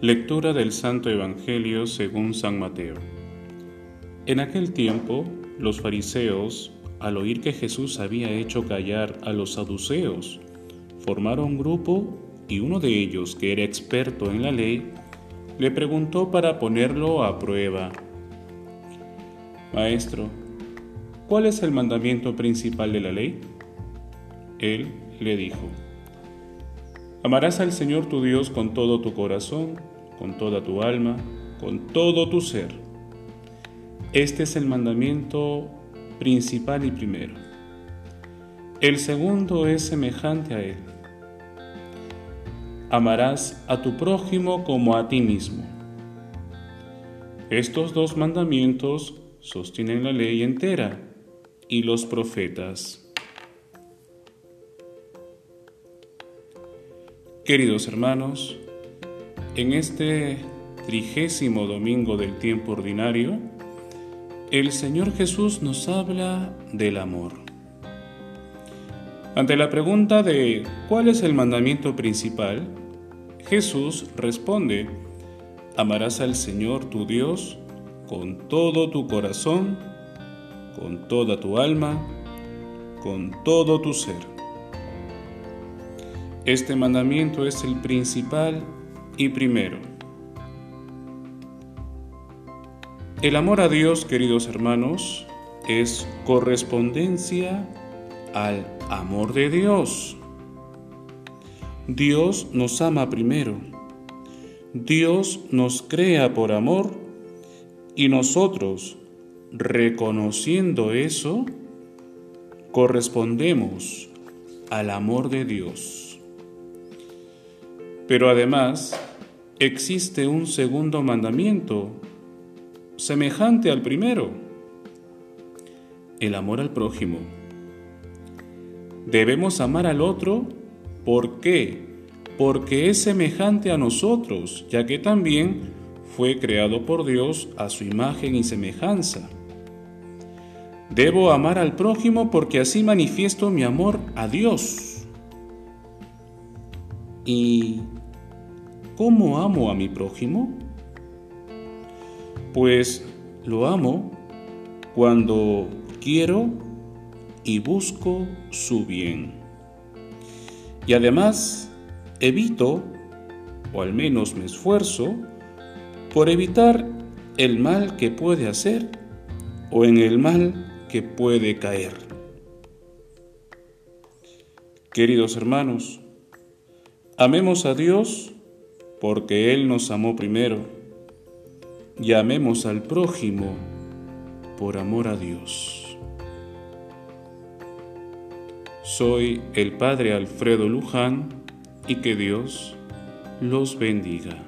Lectura del Santo Evangelio según San Mateo. En aquel tiempo, los fariseos, al oír que Jesús había hecho callar a los saduceos, formaron un grupo y uno de ellos, que era experto en la ley, le preguntó para ponerlo a prueba. Maestro, ¿cuál es el mandamiento principal de la ley? Él le dijo, Amarás al Señor tu Dios con todo tu corazón, con toda tu alma, con todo tu ser. Este es el mandamiento principal y primero. El segundo es semejante a él. Amarás a tu prójimo como a ti mismo. Estos dos mandamientos sostienen la ley entera y los profetas. Queridos hermanos, en este trigésimo domingo del tiempo ordinario, el Señor Jesús nos habla del amor. Ante la pregunta de ¿cuál es el mandamiento principal? Jesús responde, amarás al Señor tu Dios con todo tu corazón, con toda tu alma, con todo tu ser. Este mandamiento es el principal y primero. El amor a Dios, queridos hermanos, es correspondencia al amor de Dios. Dios nos ama primero. Dios nos crea por amor y nosotros, reconociendo eso, correspondemos al amor de Dios. Pero además existe un segundo mandamiento, semejante al primero, el amor al prójimo. Debemos amar al otro, ¿por qué? Porque es semejante a nosotros, ya que también fue creado por Dios a su imagen y semejanza. Debo amar al prójimo porque así manifiesto mi amor a Dios. ¿Y ¿Cómo amo a mi prójimo? Pues lo amo cuando quiero y busco su bien. Y además evito, o al menos me esfuerzo, por evitar el mal que puede hacer o en el mal que puede caer. Queridos hermanos, amemos a Dios porque Él nos amó primero. Llamemos al prójimo por amor a Dios. Soy el Padre Alfredo Luján y que Dios los bendiga.